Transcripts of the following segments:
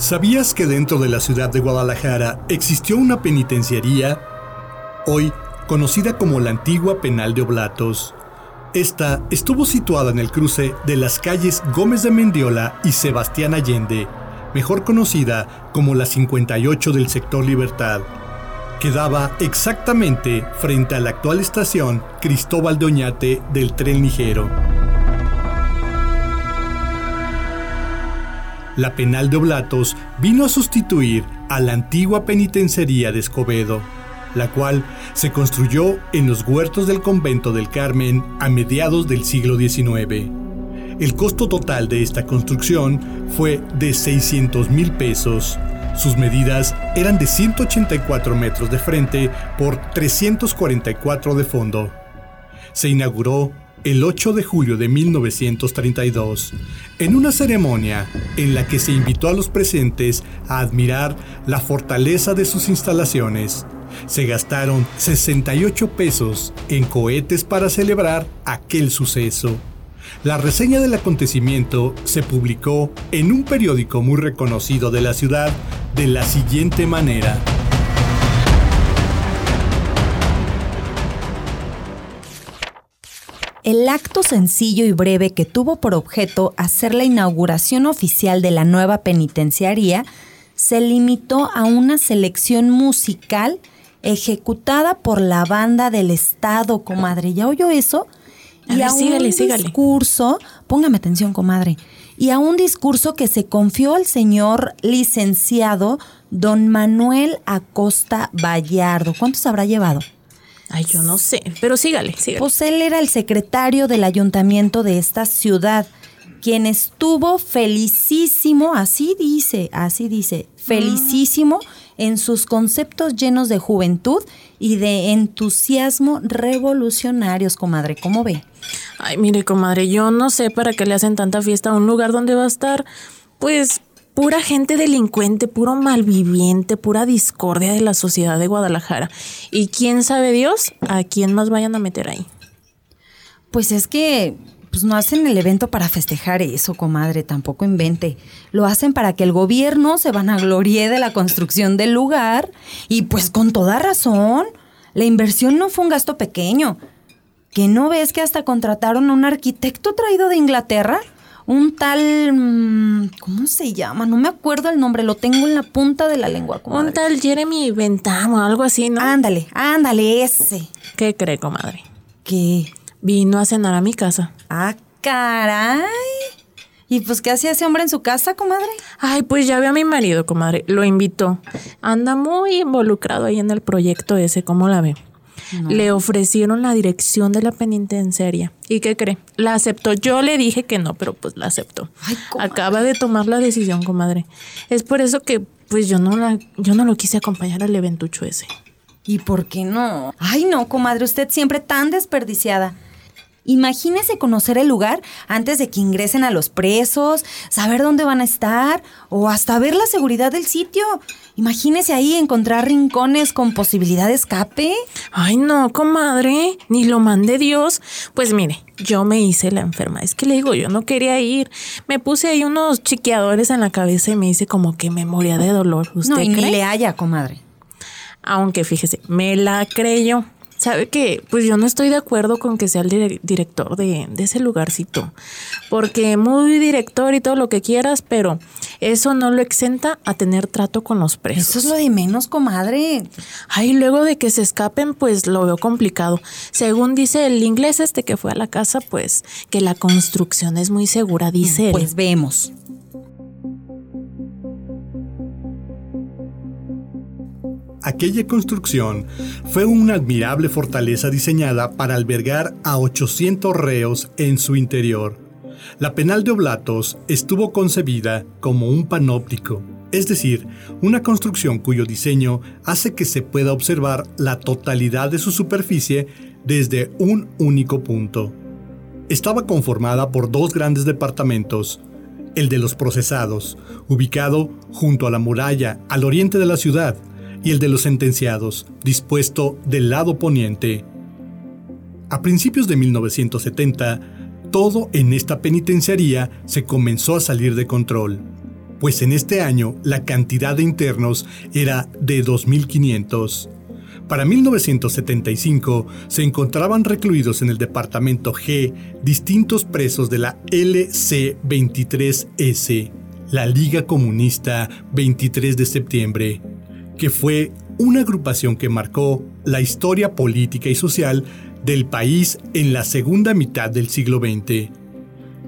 ¿Sabías que dentro de la ciudad de Guadalajara existió una penitenciaría, hoy conocida como la antigua Penal de Oblatos? Esta estuvo situada en el cruce de las calles Gómez de Mendiola y Sebastián Allende, mejor conocida como la 58 del sector Libertad. Quedaba exactamente frente a la actual estación Cristóbal de Oñate del tren ligero. La penal de Oblatos vino a sustituir a la antigua penitenciaría de Escobedo, la cual se construyó en los huertos del convento del Carmen a mediados del siglo XIX. El costo total de esta construcción fue de 600 mil pesos. Sus medidas eran de 184 metros de frente por 344 de fondo. Se inauguró el 8 de julio de 1932, en una ceremonia en la que se invitó a los presentes a admirar la fortaleza de sus instalaciones. Se gastaron 68 pesos en cohetes para celebrar aquel suceso. La reseña del acontecimiento se publicó en un periódico muy reconocido de la ciudad de la siguiente manera. El acto sencillo y breve que tuvo por objeto hacer la inauguración oficial de la nueva penitenciaría se limitó a una selección musical ejecutada por la banda del Estado, comadre. ¿Ya oyó eso? y a un discurso, póngame atención, comadre, y a un discurso que se confió al señor licenciado don Manuel Acosta Vallardo. ¿Cuántos habrá llevado? Ay, yo no sé, pero sígale, sígale. Pues él era el secretario del ayuntamiento de esta ciudad, quien estuvo felicísimo, así dice, así dice, felicísimo en sus conceptos llenos de juventud y de entusiasmo revolucionarios, comadre. ¿Cómo ve? Ay, mire, comadre, yo no sé para qué le hacen tanta fiesta a un lugar donde va a estar, pues, pura gente delincuente, puro malviviente, pura discordia de la sociedad de Guadalajara. Y quién sabe Dios a quién más vayan a meter ahí. Pues es que pues no hacen el evento para festejar eso, comadre, tampoco invente. Lo hacen para que el gobierno se vanaglorie de la construcción del lugar y pues con toda razón. La inversión no fue un gasto pequeño. ¿Que no ves que hasta contrataron a un arquitecto traído de Inglaterra? Un tal... Mm, ¿Cómo se llama? No me acuerdo el nombre, lo tengo en la punta de la lengua. Comadre. Un tal Jeremy Bentham o algo así, ¿no? Ándale, ándale, ese. ¿Qué cree, comadre? ¿Qué? Vino a cenar a mi casa. Ah, caray. ¿Y pues qué hacía ese hombre en su casa, comadre? Ay, pues ya ve a mi marido, comadre. Lo invitó. Anda muy involucrado ahí en el proyecto ese, ¿cómo la ve? Le ofrecieron la dirección de la penitenciaria. ¿Y qué cree? La aceptó. Yo le dije que no, pero pues la aceptó. Acaba de tomar la decisión, comadre. Es por eso que pues yo no la, yo no lo quise acompañar al eventucho ese. ¿Y por qué no? Ay, no, comadre, usted siempre tan desperdiciada. Imagínese conocer el lugar antes de que ingresen a los presos, saber dónde van a estar o hasta ver la seguridad del sitio. Imagínese ahí encontrar rincones con posibilidad de escape. Ay, no, comadre, ni lo mande Dios. Pues mire, yo me hice la enferma. Es que le digo, yo no quería ir. Me puse ahí unos chiqueadores en la cabeza y me hice como que me moría de dolor. ¿Usted no, y ni le haya, comadre. Aunque fíjese, me la creyó sabe que pues yo no estoy de acuerdo con que sea el director de, ese lugarcito, porque muy director y todo lo que quieras, pero eso no lo exenta a tener trato con los presos. Eso es lo de menos, comadre. Ay, luego de que se escapen, pues lo veo complicado. Según dice el inglés este que fue a la casa, pues que la construcción es muy segura, dice Pues vemos. Aquella construcción fue una admirable fortaleza diseñada para albergar a 800 reos en su interior. La penal de Oblatos estuvo concebida como un panóptico, es decir, una construcción cuyo diseño hace que se pueda observar la totalidad de su superficie desde un único punto. Estaba conformada por dos grandes departamentos, el de los procesados, ubicado junto a la muralla al oriente de la ciudad, y el de los sentenciados, dispuesto del lado poniente. A principios de 1970, todo en esta penitenciaría se comenzó a salir de control. pues en este año la cantidad de internos era de 2.500. Para 1975 se encontraban recluidos en el departamento G distintos presos de la LC-23S, la Liga Comunista 23 de septiembre, que fue una agrupación que marcó la historia política y social del país en la segunda mitad del siglo XX.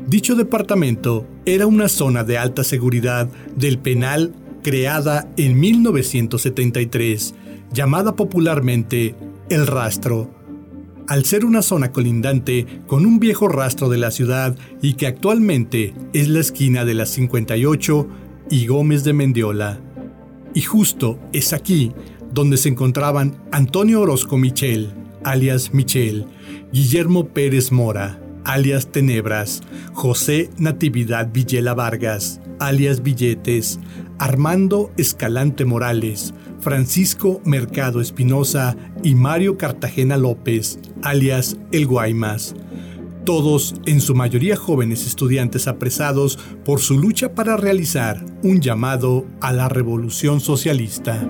Dicho departamento era una zona de alta seguridad del penal creada en 1973 llamada popularmente El Rastro, al ser una zona colindante con un viejo rastro de la ciudad y que actualmente es la esquina de las 58 y Gómez de Mendiola. Y justo es aquí donde se encontraban Antonio Orozco Michel, alias Michel, Guillermo Pérez Mora, alias Tenebras, José Natividad Villela Vargas, alias Billetes, Armando Escalante Morales, Francisco Mercado Espinosa y Mario Cartagena López, alias El Guaymas. Todos, en su mayoría jóvenes estudiantes apresados por su lucha para realizar un llamado a la revolución socialista.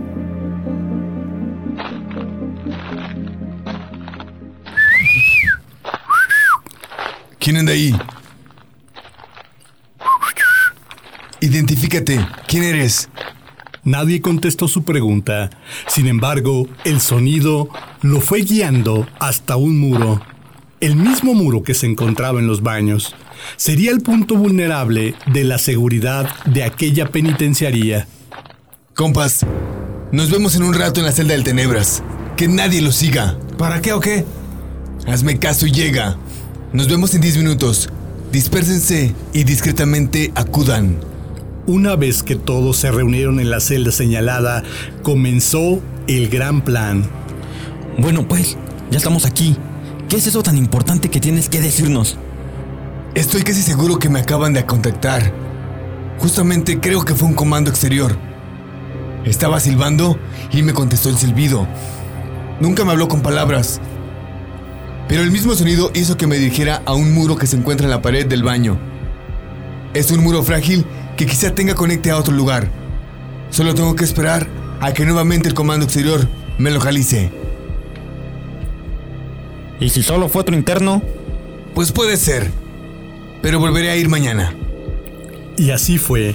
¿Quién anda ahí? Identifícate, ¿quién eres? Nadie contestó su pregunta. Sin embargo, el sonido lo fue guiando hasta un muro. El mismo muro que se encontraba en los baños. Sería el punto vulnerable de la seguridad de aquella penitenciaría. Compas, nos vemos en un rato en la celda del Tenebras. Que nadie lo siga. ¿Para qué o qué? Hazme caso y llega. Nos vemos en 10 minutos. Dispérsense y discretamente acudan. Una vez que todos se reunieron en la celda señalada, comenzó el gran plan. Bueno, pues, ya estamos aquí. ¿Qué es eso tan importante que tienes que decirnos? Estoy casi seguro que me acaban de contactar. Justamente creo que fue un comando exterior. Estaba silbando y me contestó el silbido. Nunca me habló con palabras. Pero el mismo sonido hizo que me dirigiera a un muro que se encuentra en la pared del baño. Es un muro frágil que quizá tenga conecte a otro lugar. Solo tengo que esperar a que nuevamente el comando exterior me localice. ¿Y si solo fue otro interno? Pues puede ser, pero volveré a ir mañana. Y así fue.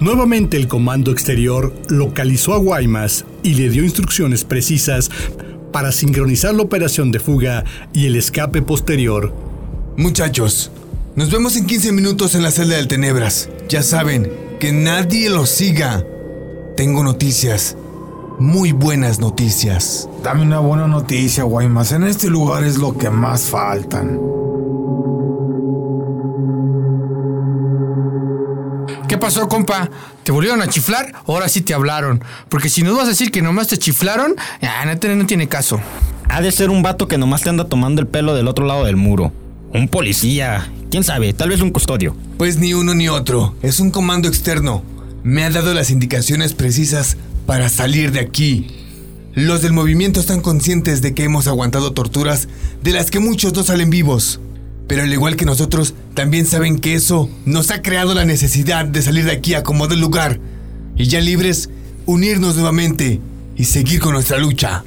Nuevamente el comando exterior localizó a Guaymas y le dio instrucciones precisas para sincronizar la operación de fuga y el escape posterior. Muchachos, nos vemos en 15 minutos en la celda del Tenebras. Ya saben, que nadie los siga. Tengo noticias. Muy buenas noticias. Dame una buena noticia, Guaymas. En este lugar es lo que más faltan. ¿Qué pasó, compa? ¿Te volvieron a chiflar? Ahora sí te hablaron. Porque si no vas a decir que nomás te chiflaron, ya, no, tiene, no tiene caso. Ha de ser un vato que nomás te anda tomando el pelo del otro lado del muro. Un policía. ¿Quién sabe? Tal vez un custodio. Pues ni uno ni otro. Es un comando externo. Me ha dado las indicaciones precisas para salir de aquí. Los del movimiento están conscientes de que hemos aguantado torturas de las que muchos no salen vivos. Pero al igual que nosotros, también saben que eso nos ha creado la necesidad de salir de aquí a como del lugar. Y ya libres, unirnos nuevamente y seguir con nuestra lucha.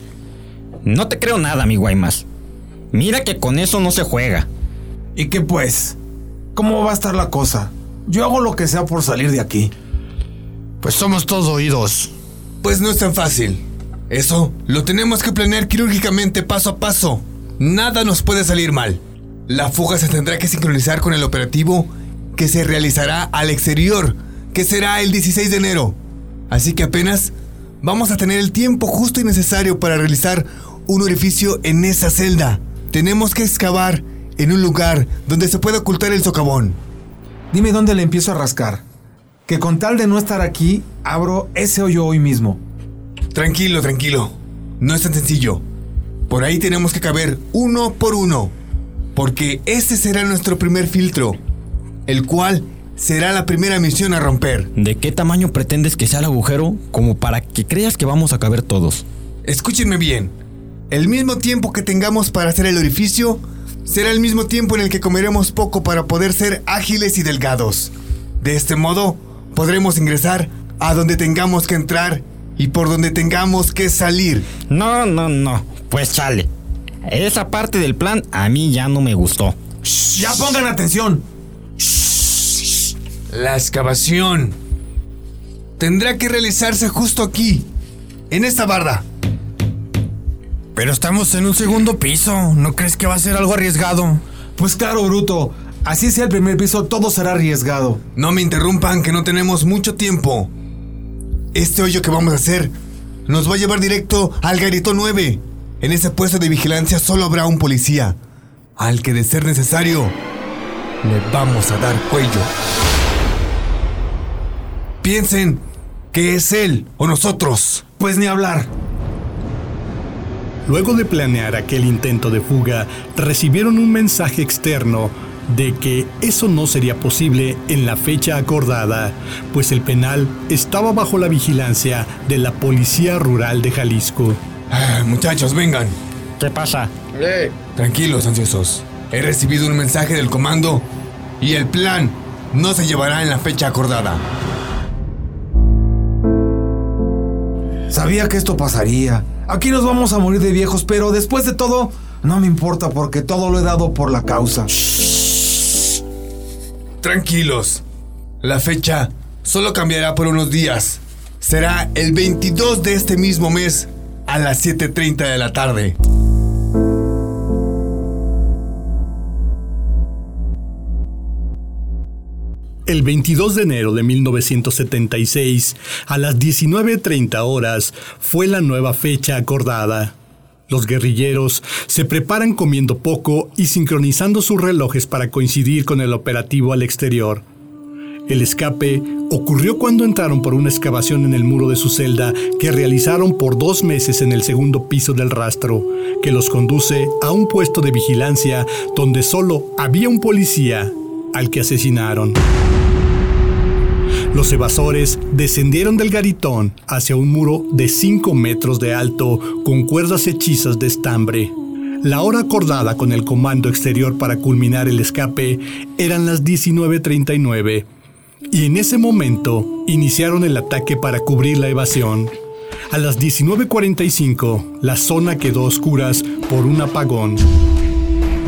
No te creo nada, mi Guaymas. Mira que con eso no se juega. ¿Y qué pues? ¿Cómo va a estar la cosa? Yo hago lo que sea por salir de aquí. Pues somos todos oídos. Pues no es tan fácil. Eso lo tenemos que planear quirúrgicamente paso a paso. Nada nos puede salir mal. La fuga se tendrá que sincronizar con el operativo que se realizará al exterior, que será el 16 de enero. Así que apenas vamos a tener el tiempo justo y necesario para realizar un orificio en esa celda. Tenemos que excavar en un lugar donde se pueda ocultar el socavón. Dime dónde le empiezo a rascar. Que con tal de no estar aquí, abro ese hoyo hoy mismo. Tranquilo, tranquilo. No es tan sencillo. Por ahí tenemos que caber uno por uno. Porque este será nuestro primer filtro. El cual será la primera misión a romper. ¿De qué tamaño pretendes que sea el agujero como para que creas que vamos a caber todos? Escúchenme bien. El mismo tiempo que tengamos para hacer el orificio será el mismo tiempo en el que comeremos poco para poder ser ágiles y delgados. De este modo, podremos ingresar a donde tengamos que entrar y por donde tengamos que salir. No, no, no. Pues chale. Esa parte del plan a mí ya no me gustó. ¡Ya pongan atención! La excavación tendrá que realizarse justo aquí, en esta barda. Pero estamos en un segundo piso. ¿No crees que va a ser algo arriesgado? Pues claro, Bruto. Así sea el primer piso, todo será arriesgado. No me interrumpan, que no tenemos mucho tiempo. Este hoyo que vamos a hacer nos va a llevar directo al garito 9. En ese puesto de vigilancia solo habrá un policía, al que de ser necesario le vamos a dar cuello. Piensen que es él o nosotros. Pues ni hablar. Luego de planear aquel intento de fuga, recibieron un mensaje externo de que eso no sería posible en la fecha acordada, pues el penal estaba bajo la vigilancia de la Policía Rural de Jalisco. Ah, muchachos, vengan. ¿Qué pasa? Tranquilos, ansiosos. He recibido un mensaje del comando y el plan no se llevará en la fecha acordada. Sabía que esto pasaría. Aquí nos vamos a morir de viejos, pero después de todo, no me importa porque todo lo he dado por la causa. Tranquilos. La fecha solo cambiará por unos días. Será el 22 de este mismo mes a las 7.30 de la tarde. El 22 de enero de 1976, a las 19.30 horas, fue la nueva fecha acordada. Los guerrilleros se preparan comiendo poco y sincronizando sus relojes para coincidir con el operativo al exterior. El escape ocurrió cuando entraron por una excavación en el muro de su celda que realizaron por dos meses en el segundo piso del rastro, que los conduce a un puesto de vigilancia donde solo había un policía al que asesinaron. Los evasores descendieron del garitón hacia un muro de 5 metros de alto con cuerdas hechizas de estambre. La hora acordada con el comando exterior para culminar el escape eran las 19.39 y en ese momento iniciaron el ataque para cubrir la evasión. A las 19.45 la zona quedó a oscuras por un apagón.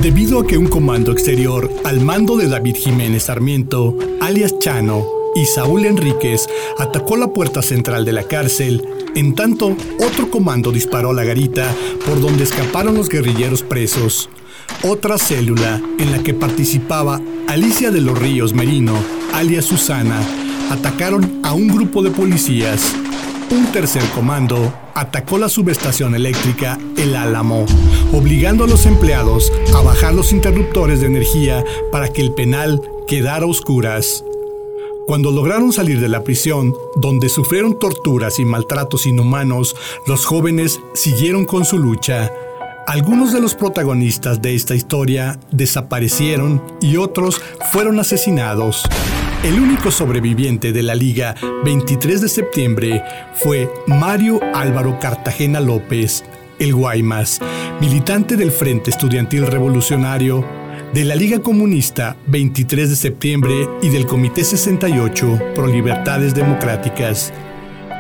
Debido a que un comando exterior al mando de David Jiménez Sarmiento, alias Chano, y Saúl Enríquez atacó la puerta central de la cárcel, en tanto otro comando disparó a la garita por donde escaparon los guerrilleros presos. Otra célula en la que participaba Alicia de los Ríos Merino, alias Susana, atacaron a un grupo de policías. Un tercer comando atacó la subestación eléctrica El Álamo, obligando a los empleados a bajar los interruptores de energía para que el penal quedara a oscuras. Cuando lograron salir de la prisión, donde sufrieron torturas y maltratos inhumanos, los jóvenes siguieron con su lucha. Algunos de los protagonistas de esta historia desaparecieron y otros fueron asesinados. El único sobreviviente de la Liga 23 de septiembre fue Mario Álvaro Cartagena López, el Guaymas, militante del Frente Estudiantil Revolucionario de la Liga Comunista 23 de septiembre y del Comité 68 Pro Libertades Democráticas.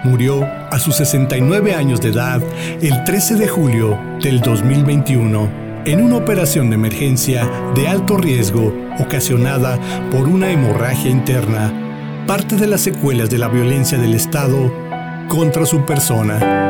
Murió a sus 69 años de edad el 13 de julio del 2021 en una operación de emergencia de alto riesgo ocasionada por una hemorragia interna, parte de las secuelas de la violencia del Estado contra su persona.